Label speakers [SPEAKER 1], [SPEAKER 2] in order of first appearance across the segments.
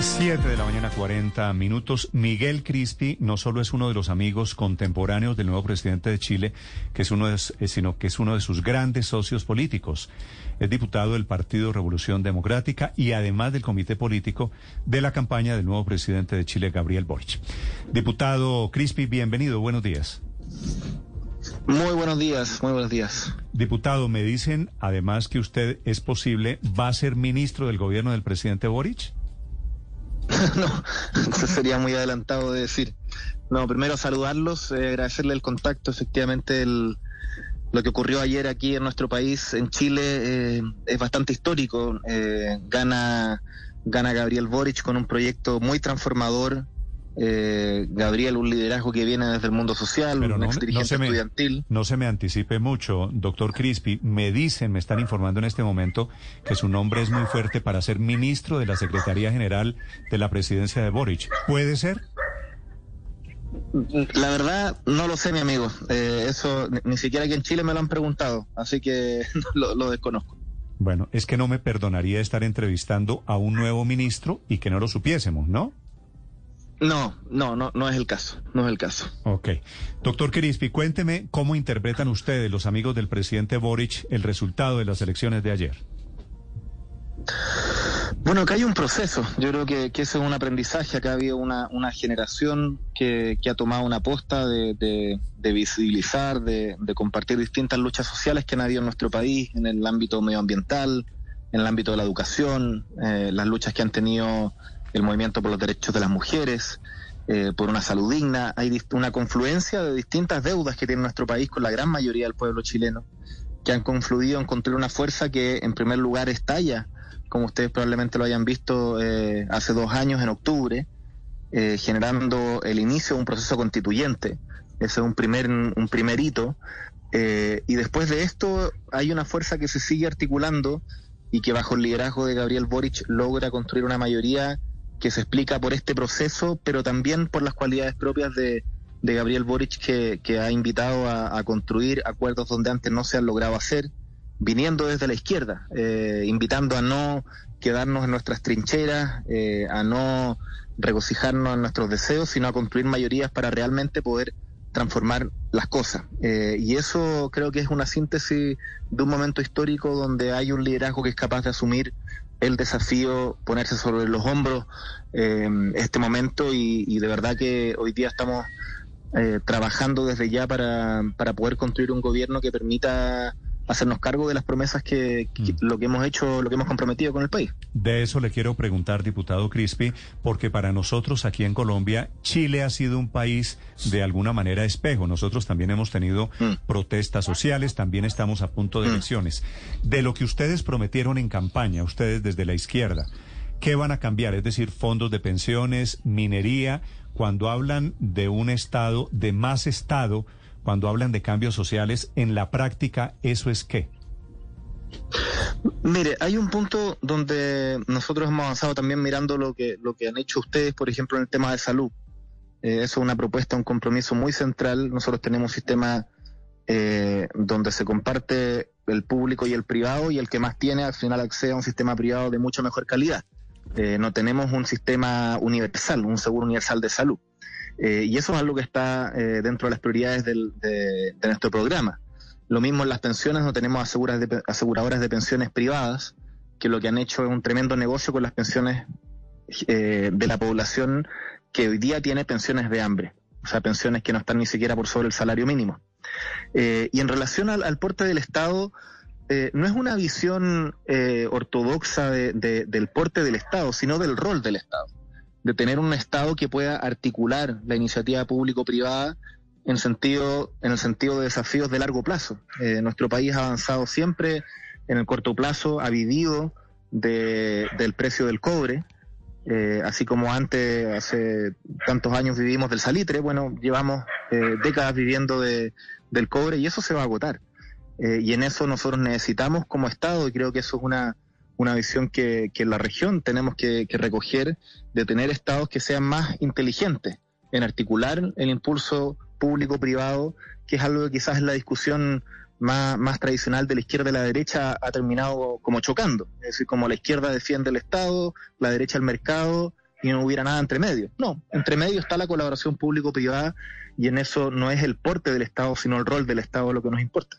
[SPEAKER 1] 7 de la mañana, 40 minutos. Miguel Crispi no solo es uno de los amigos contemporáneos del nuevo presidente de Chile, que es uno de, eh, sino que es uno de sus grandes socios políticos. Es diputado del Partido Revolución Democrática y además del comité político de la campaña del nuevo presidente de Chile, Gabriel Boric. Diputado Crispi, bienvenido. Buenos días.
[SPEAKER 2] Muy buenos días, muy buenos días.
[SPEAKER 1] Diputado, me dicen además que usted es posible, va a ser ministro del gobierno del presidente Boric.
[SPEAKER 2] no, eso sería muy adelantado de decir. No, primero saludarlos, eh, agradecerle el contacto. Efectivamente, el, lo que ocurrió ayer aquí en nuestro país, en Chile, eh, es bastante histórico. Eh, gana, gana Gabriel Boric con un proyecto muy transformador eh, Gabriel, un liderazgo que viene desde el mundo social, un ex dirigente estudiantil.
[SPEAKER 1] No se me anticipe mucho, doctor Crispi. Me dicen, me están informando en este momento que su nombre es muy fuerte para ser ministro de la Secretaría General de la Presidencia de Boric. ¿Puede ser?
[SPEAKER 2] La verdad, no lo sé, mi amigo. Eh, eso ni siquiera aquí en Chile me lo han preguntado, así que lo desconozco.
[SPEAKER 1] Bueno, es que no me perdonaría estar entrevistando a un nuevo ministro y que no lo supiésemos, ¿no?
[SPEAKER 2] No, no, no, no es el caso, no es el caso.
[SPEAKER 1] Ok. Doctor Crispi, cuénteme cómo interpretan ustedes, los amigos del presidente Boric, el resultado de las elecciones de ayer.
[SPEAKER 2] Bueno, acá hay un proceso. Yo creo que, que ese es un aprendizaje. Acá ha habido una, una generación que, que, ha tomado una aposta de, de, visibilizar, de, de, compartir distintas luchas sociales que han habido en nuestro país, en el ámbito medioambiental, en el ámbito de la educación, eh, las luchas que han tenido el movimiento por los derechos de las mujeres, eh, por una salud digna. Hay una confluencia de distintas deudas que tiene nuestro país con la gran mayoría del pueblo chileno, que han confluido en construir una fuerza que en primer lugar estalla, como ustedes probablemente lo hayan visto eh, hace dos años en octubre, eh, generando el inicio de un proceso constituyente. Ese es un primer, un primer hito. y después de esto hay una fuerza que se sigue articulando y que bajo el liderazgo de Gabriel Boric logra construir una mayoría que se explica por este proceso, pero también por las cualidades propias de, Gabriel Boric, que, ha invitado a, construir acuerdos donde antes no se han logrado hacer, viniendo desde la izquierda, eh, invitando a no quedarnos en nuestras trincheras, eh, a no regocijarnos en nuestros deseos, sino a construir mayorías para realmente poder transformar las cosas. Eh, y eso creo que es una síntesis de un momento histórico donde hay un liderazgo que es capaz de asumir el desafío, ponerse sobre los hombros eh, este momento y, de verdad que hoy día estamos eh, trabajando desde ya para, para poder construir un gobierno que permita hacernos cargo de las promesas que, mm. lo que hemos hecho, lo que hemos comprometido con el país.
[SPEAKER 1] De eso le quiero preguntar, diputado Crispi, porque para nosotros aquí en Colombia, Chile ha sido un país de alguna manera espejo. Nosotros también hemos tenido mm. protestas sociales, también estamos a punto de mm. elecciones. De lo que ustedes prometieron en campaña, ustedes desde la izquierda, ¿qué van a cambiar? Es decir, fondos de pensiones, minería, cuando hablan de un Estado, de más Estado, cuando hablan de cambios sociales, en la práctica, ¿eso es qué?
[SPEAKER 2] Mire, hay un punto donde nosotros hemos avanzado también mirando lo que, lo que han hecho ustedes, por ejemplo, en el tema de salud. Eh, eso es una propuesta, un compromiso muy central. Nosotros tenemos un sistema eh, donde se comparte el público y el privado y el que más tiene al final accede a un sistema privado de mucha mejor calidad. Eh, no tenemos un sistema universal, un seguro universal de salud. Eh, y eso es algo que está eh, dentro de las prioridades de, nuestro programa. Lo mismo en las pensiones, no tenemos aseguradoras de pensiones privadas, que lo que han hecho es un tremendo negocio con las pensiones eh, de la población que hoy día tiene pensiones de hambre, o sea, pensiones que no están ni siquiera por sobre el salario mínimo. y en relación al, porte del Estado, no es una visión ortodoxa del porte del Estado, sino del rol del Estado de tener un Estado que pueda articular la iniciativa público-privada en, sentido, en el sentido de desafíos de largo plazo. Eh, nuestro país ha avanzado siempre en el corto plazo, ha vivido del precio del cobre, eh, así como antes, hace tantos años vivimos del salitre, bueno, llevamos eh, décadas viviendo de, del cobre y eso se va a agotar. y en eso nosotros necesitamos como Estado, y creo que eso es una una visión que, que en la región tenemos que, recoger de tener estados que sean más inteligentes en articular el impulso público-privado, que es algo que quizás la discusión más, más tradicional de la izquierda y la derecha ha terminado como chocando. Es decir, como la izquierda defiende el Estado, la derecha el mercado, y no hubiera nada entre medio. No, entre medio está la colaboración público-privada y en eso no es el porte del Estado, sino el rol del Estado lo que nos importa.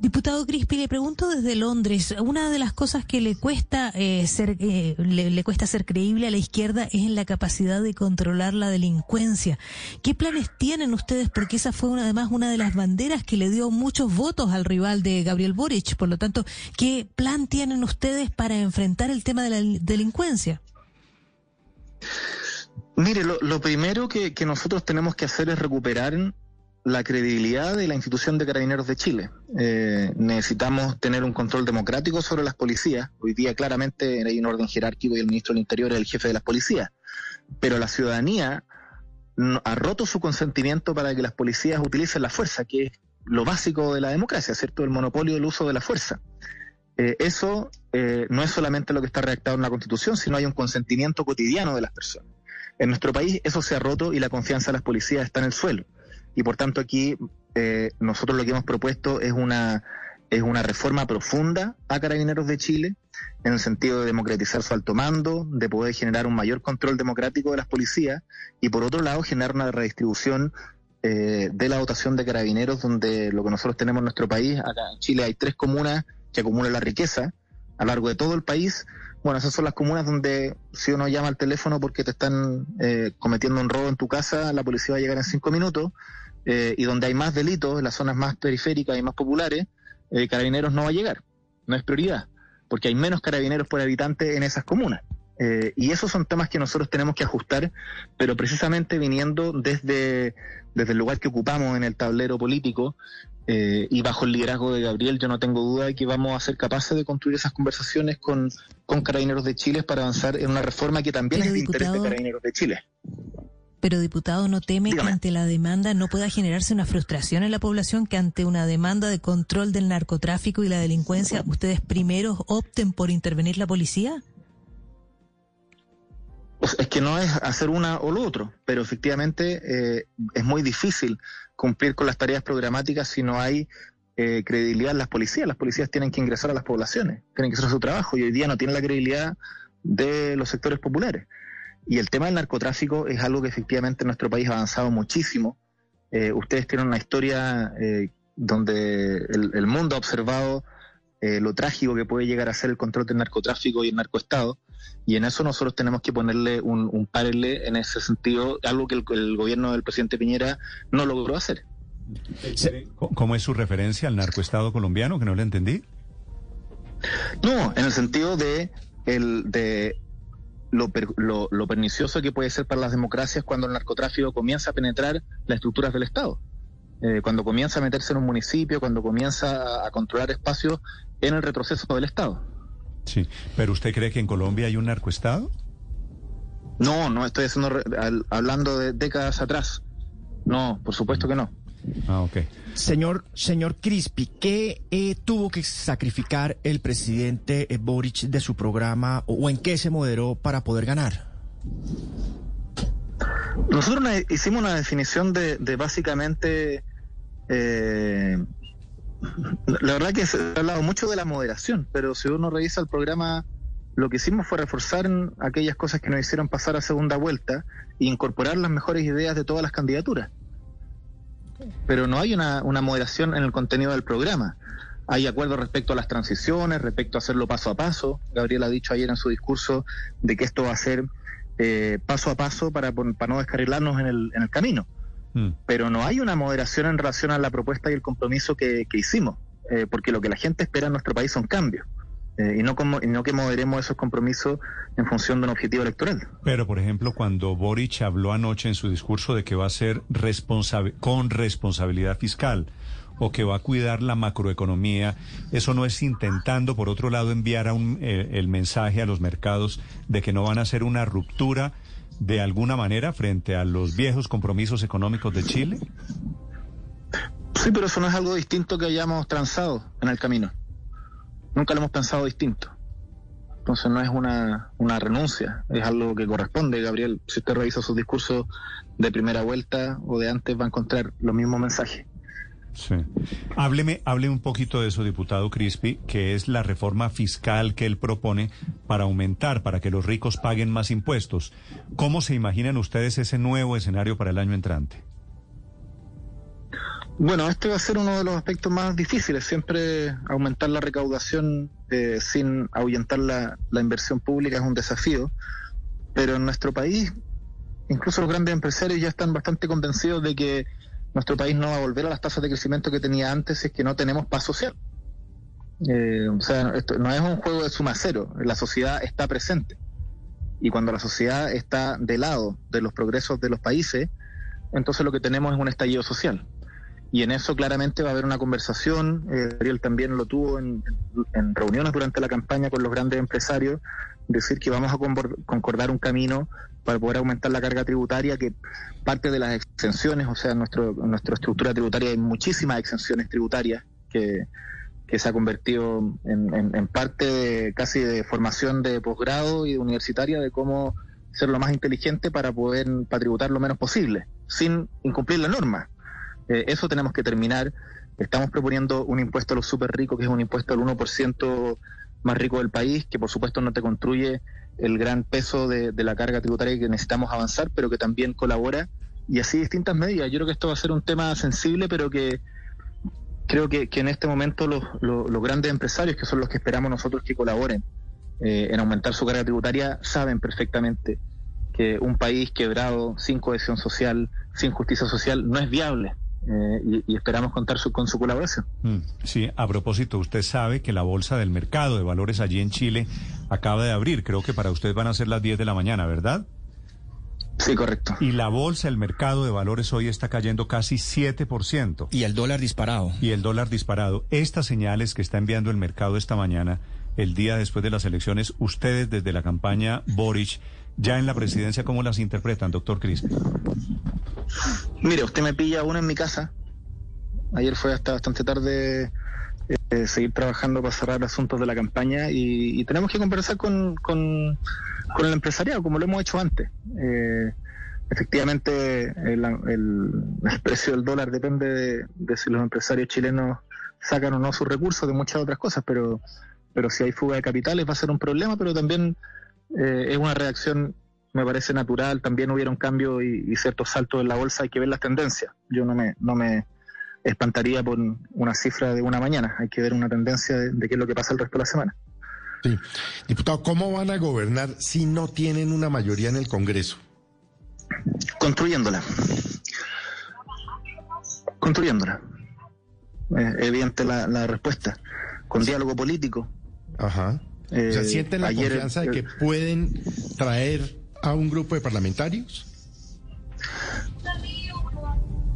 [SPEAKER 3] Diputado Crispi, le pregunto desde Londres, una de las cosas que le cuesta eh, ser eh, le, cuesta ser creíble a la izquierda es en la capacidad de controlar la delincuencia. ¿Qué planes tienen ustedes? Porque esa fue una, además una de las banderas que le dio muchos votos al rival de Gabriel Boric. Por lo tanto, ¿qué plan tienen ustedes para enfrentar el tema de la delincuencia?
[SPEAKER 2] Mire, lo, primero que, que nosotros tenemos que hacer es recuperar la credibilidad de la institución de Carabineros de Chile. Eh, necesitamos tener un control democrático sobre las policías. Hoy día claramente hay un orden jerárquico y el ministro del Interior es el jefe de las policías. Pero la ciudadanía ha roto su consentimiento para que las policías utilicen la fuerza, que es lo básico de la democracia, ¿cierto? El monopolio del uso de la fuerza. Eh, eso eh, no es solamente lo que está redactado en la Constitución, sino hay un consentimiento cotidiano de las personas. En nuestro país eso se ha roto y la confianza de las policías está en el suelo y por tanto aquí eh, nosotros lo que hemos propuesto es una es una reforma profunda a Carabineros de Chile en el sentido de democratizar su alto mando, de poder generar un mayor control democrático de las policías y por otro lado generar una redistribución eh, de la dotación de carabineros donde lo que nosotros tenemos en nuestro país, acá en Chile hay tres comunas que acumulan la riqueza a lo largo de todo el país. Bueno, esas son las comunas donde si uno llama al teléfono porque te están eh, cometiendo un robo en tu casa, la policía va a llegar en cinco minutos eh, y donde hay más delitos, en las zonas más periféricas y más populares, eh, carabineros no va a llegar, no es prioridad, porque hay menos carabineros por habitante en esas comunas. Eh, y esos son temas que nosotros tenemos que ajustar, pero precisamente viniendo desde, desde el lugar que ocupamos en el tablero político y bajo el liderazgo de Gabriel, yo no tengo duda de que vamos a ser capaces de construir esas conversaciones con, con Carabineros de Chile para avanzar en una reforma que también es de interés de Carabineros de Chile.
[SPEAKER 3] Pero, diputado, ¿no teme que ante la demanda no pueda generarse una frustración en la población, que ante una demanda de control del narcotráfico y la delincuencia, ustedes primero opten por intervenir la policía?
[SPEAKER 2] es que no es hacer una o lo otro, pero efectivamente eh, es muy difícil cumplir con las tareas programáticas si no hay eh, credibilidad en las policías. Las policías tienen que ingresar a las poblaciones, tienen que hacer su trabajo y hoy día no tienen la credibilidad de los sectores populares. Y el tema del narcotráfico es algo que efectivamente en nuestro país ha avanzado muchísimo. Eh, ustedes tienen una historia eh, donde el, mundo ha observado eh, lo trágico que puede llegar a ser el control del narcotráfico y el narcoestado. Y en eso nosotros tenemos que ponerle un, un en ese sentido, algo que el, gobierno del presidente Piñera no logró hacer.
[SPEAKER 1] ¿Cómo es su referencia al narcoestado colombiano? Que no le entendí.
[SPEAKER 2] No, en el sentido de, el, de lo, lo, pernicioso que puede ser para las democracias cuando el narcotráfico comienza a penetrar las estructuras del Estado. Eh, cuando comienza a meterse en un municipio, cuando comienza a, controlar espacios en el retroceso del Estado.
[SPEAKER 1] Sí, pero ¿usted cree que en Colombia hay un narcoestado?
[SPEAKER 2] No, no estoy hablando de décadas atrás. No, por supuesto que no.
[SPEAKER 1] Ah, ok.
[SPEAKER 4] Señor, señor Crispi, ¿qué eh, tuvo que sacrificar el presidente eh, Boric de su programa o, en qué se moderó para poder ganar?
[SPEAKER 2] Nosotros hicimos una definición de, básicamente, eh, la verdad que se ha hablado mucho de la moderación, pero si uno revisa el programa, lo que hicimos fue reforzar aquellas cosas que nos hicieron pasar a segunda vuelta e incorporar las mejores ideas de todas las candidaturas pero no hay una, moderación en el contenido del programa. Hay acuerdos respecto a las transiciones, respecto a hacerlo paso a paso. Gabriel ha dicho ayer en su discurso de que esto va a ser eh, paso a paso para, para no descarrilarnos en el, en el camino. Mm. Pero no hay una moderación en relación a la propuesta y el compromiso que, hicimos, eh, porque lo que la gente espera en nuestro país son cambios. Eh, y, no como, y no que moderemos esos compromisos en función de un objetivo electoral.
[SPEAKER 1] Pero, por ejemplo, cuando Boric habló anoche en su discurso de que va a ser con responsabilidad fiscal o que va a cuidar la macroeconomía, eso no es intentando, por otro lado, enviar a un, eh, el mensaje a los mercados de que no van a hacer una ruptura de alguna manera frente a los viejos compromisos económicos de Chile?
[SPEAKER 2] Sí, pero eso no es algo distinto que hayamos transado en el camino nunca lo hemos pensado distinto. Entonces no es una, una renuncia, es algo que corresponde, Gabriel. Si usted revisa sus discursos de primera vuelta o de antes, va a encontrar los mismos mensajes.
[SPEAKER 1] Sí. Hábleme, hable un poquito de eso, diputado Crispi, que es la reforma fiscal que él propone para aumentar, para que los ricos paguen más impuestos. ¿Cómo se imaginan ustedes ese nuevo escenario para el año entrante?
[SPEAKER 2] Bueno, este va a ser uno de los aspectos más difíciles, siempre aumentar la recaudación eh, sin ahuyentar la, la inversión pública es un desafío, pero en nuestro país, incluso los grandes empresarios ya están bastante convencidos de que nuestro país no va a volver a las tasas de crecimiento que tenía antes si es que no tenemos paz social. Eh, o sea, esto no es un juego de suma cero, la sociedad está presente. Y cuando la sociedad está de lado de los progresos de los países, entonces lo que tenemos es un estallido social y en eso claramente va a haber una conversación. Eh, Ariel también lo tuvo en, reuniones durante la campaña con los grandes empresarios, decir que vamos a concordar un camino para poder aumentar la carga tributaria, que parte de las exenciones, o sea, en, nuestro, nuestra estructura tributaria hay muchísimas exenciones tributarias que, que se ha convertido en, en parte de, casi de formación de posgrado y universitaria de cómo ser lo más inteligente para poder para tributar lo menos posible, sin incumplir la norma. Eh, eso tenemos que terminar. Estamos proponiendo un impuesto a los súper ricos, que es un impuesto al 1% más rico del país, que por supuesto no te construye el gran peso de, la carga tributaria que necesitamos avanzar, pero que también colabora. Y así distintas medidas. Yo creo que esto va a ser un tema sensible, pero que creo que, en este momento los, grandes empresarios, que son los que esperamos nosotros que colaboren eh, en aumentar su carga tributaria, saben perfectamente que un país quebrado, sin cohesión social, sin justicia social, no es viable. Eh, y, esperamos contar con su colaboración. Mm,
[SPEAKER 1] sí, a propósito, usted sabe que la Bolsa del Mercado de Valores allí en Chile acaba de abrir. Creo que para usted van a ser las 10 de la mañana, ¿verdad?
[SPEAKER 2] Sí, correcto.
[SPEAKER 1] Y la bolsa, el mercado de valores hoy está cayendo casi 7%.
[SPEAKER 4] Y el dólar disparado.
[SPEAKER 1] Y el dólar disparado. Estas señales que está enviando el mercado esta mañana, el día después de las elecciones, ustedes desde la campaña Boric, ya en la presidencia, ¿cómo las interpretan, doctor Crispi?
[SPEAKER 2] Mire, usted me pilla uno en mi casa. Ayer fue hasta bastante tarde eh, seguir trabajando para cerrar asuntos de la campaña y, tenemos que conversar con, con, el empresariado, como lo hemos hecho antes. Eh, efectivamente, el, precio del dólar depende de, si los empresarios chilenos sacan o no sus recursos, de muchas otras cosas, pero, pero si hay fuga de capitales va a ser un problema, pero también eh, es una reacción me parece natural, también hubiera un cambio y, ciertos saltos en la bolsa, hay que ver las tendencias. Yo no me, no me espantaría por una cifra de una mañana, hay que ver una tendencia de, qué es lo que pasa el resto de la semana.
[SPEAKER 5] Sí. Diputado, ¿cómo van a gobernar si no tienen una mayoría en el Congreso?
[SPEAKER 2] Construyéndola. Construyéndola. evidente la, respuesta. Con diálogo político.
[SPEAKER 5] Ajá. o sea, ¿sienten la confianza de que pueden traer a un grupo de parlamentarios?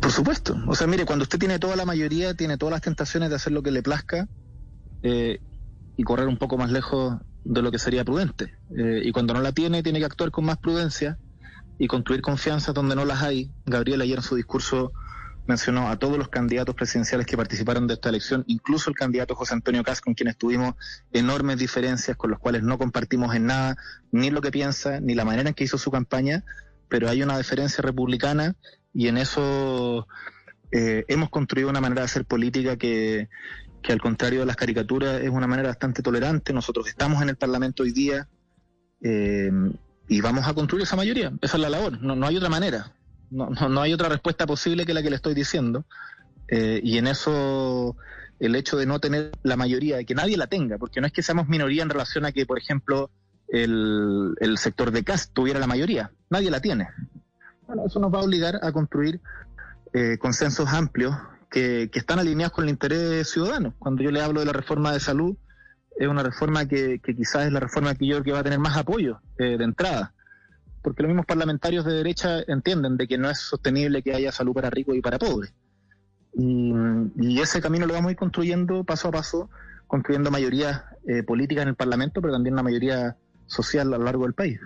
[SPEAKER 2] Por supuesto. O sea, mire, cuando usted tiene toda la mayoría, tiene todas las tentaciones de hacer lo que le plazca eh, y correr un poco más lejos de lo que sería prudente. Eh, y cuando no la tiene, tiene que actuar con más prudencia y construir confianza donde no las hay. Gabriel ayer en su discurso mencionó a todos los candidatos presidenciales que participaron de esta elección, incluso el candidato José Antonio Cas, con quienes tuvimos enormes diferencias, con los cuales no compartimos en nada, ni lo que piensa, ni la manera en que hizo su campaña, pero hay una diferencia republicana y en eso eh, hemos construido una manera de hacer política que, que, al contrario de las caricaturas, es una manera bastante tolerante. Nosotros estamos en el Parlamento hoy día eh, y vamos a construir esa mayoría. Esa es la labor, no, no hay otra manera. No, no, hay otra respuesta posible que la que le estoy diciendo. Eh, y en eso el hecho de no tener la mayoría, de que nadie la tenga, porque no es que seamos minoría en relación a que, por ejemplo, el, el sector de CAS tuviera la mayoría, nadie la tiene. Bueno, eso nos va a obligar a construir eh, consensos amplios que, que, están alineados con el interés ciudadano. Cuando yo le hablo de la reforma de salud, es una reforma que, que quizás es la reforma que yo creo que va a tener más apoyo eh, de entrada porque los mismos parlamentarios de derecha entienden de que no es sostenible que haya salud para ricos y para pobres. Y, ese camino lo vamos a ir construyendo paso a paso, construyendo mayorías eh, políticas en el Parlamento, pero también una mayoría social a lo largo del país.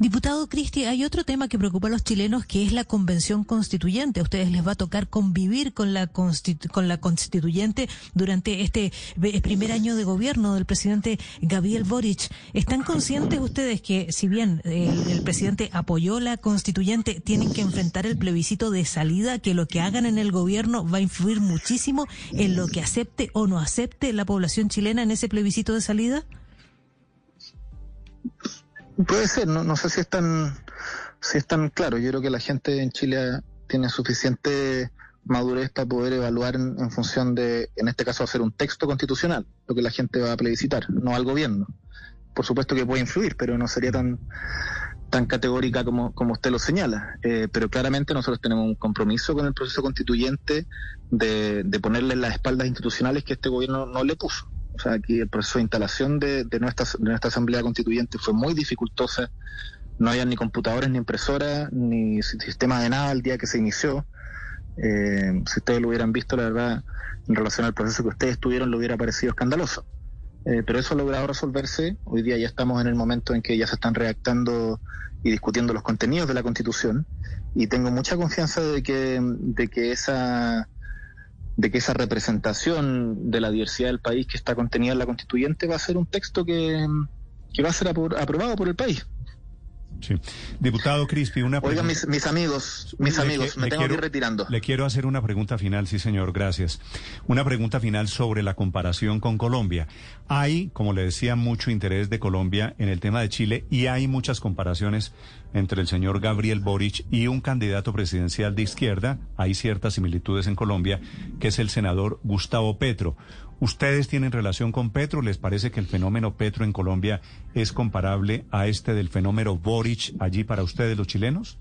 [SPEAKER 3] Diputado Cristi, hay otro tema que preocupa a los chilenos que es la convención constituyente. A ustedes les va a tocar convivir con la, con la constituyente durante este primer año de gobierno del presidente Gabriel Boric. ¿Están conscientes ustedes que si bien el, presidente apoyó la constituyente, tienen que enfrentar el plebiscito de salida, que lo que hagan en el gobierno va a influir muchísimo en lo que acepte o no acepte la población chilena en ese plebiscito de salida?
[SPEAKER 2] Puede ser, no, no sé si es tan si es tan claro. Yo creo que la gente en Chile tiene suficiente madurez para poder evaluar en, función de, en este caso, hacer un texto constitucional, lo que la gente va a plebiscitar, no al gobierno. Por supuesto que puede influir, pero no sería tan tan categórica como, como usted lo señala. Eh, pero claramente nosotros tenemos un compromiso con el proceso constituyente de, de ponerle las espaldas institucionales que este gobierno no le puso. O sea, aquí el proceso de instalación de, nuestra, nuestra Asamblea Constituyente fue muy dificultosa. No había ni computadores, ni impresoras, ni sistema de nada el día que se inició. Eh, si ustedes lo hubieran visto, la verdad, en relación al proceso que ustedes tuvieron, lo hubiera parecido escandaloso. Eh, pero eso ha logrado resolverse. Hoy día ya estamos en el momento en que ya se están redactando y discutiendo los contenidos de la Constitución. Y tengo mucha confianza de que, de que esa de que esa representación de la diversidad del país que está contenida en la constituyente va a ser un texto que, que va a ser aprobado por el país.
[SPEAKER 1] Sí. Diputado Crispi, una
[SPEAKER 2] pregunta. Oigan, mis, mis amigos, mis amigos, me tengo que ir retirando.
[SPEAKER 1] Le quiero hacer una pregunta final, sí, señor, gracias. Una pregunta final sobre la comparación con Colombia. Hay, como le decía, mucho interés de Colombia en el tema de Chile y hay muchas comparaciones entre el señor Gabriel Boric y un candidato presidencial de izquierda. Hay ciertas similitudes en Colombia, que es el senador Gustavo Petro. ¿Ustedes tienen relación con Petro? ¿Les parece que el fenómeno Petro en Colombia es comparable a este del fenómeno Boric allí para ustedes los chilenos?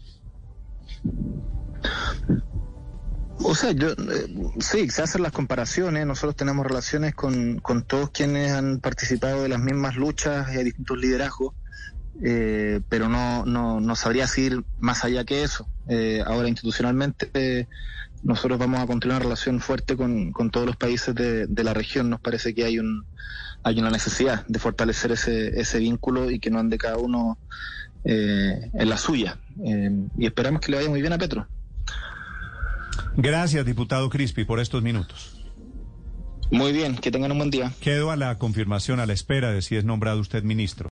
[SPEAKER 2] O sea, yo, eh, sí, se hacen las comparaciones. Nosotros tenemos relaciones con, con todos quienes han participado de las mismas luchas y hay distintos liderazgos, eh, pero no, no, no sabría decir más allá que eso. Eh, ahora, institucionalmente, nosotros vamos a construir una relación fuerte con, con todos los países de, de, la región. Nos parece que hay un hay una necesidad de fortalecer ese, ese vínculo y que no ande cada uno eh, en la suya. Eh, y esperamos que le vaya muy bien a Petro.
[SPEAKER 1] Gracias, diputado Crispi, por estos minutos.
[SPEAKER 2] Muy bien, que tengan un buen día.
[SPEAKER 1] Quedo a la confirmación, a la espera de si es nombrado usted ministro.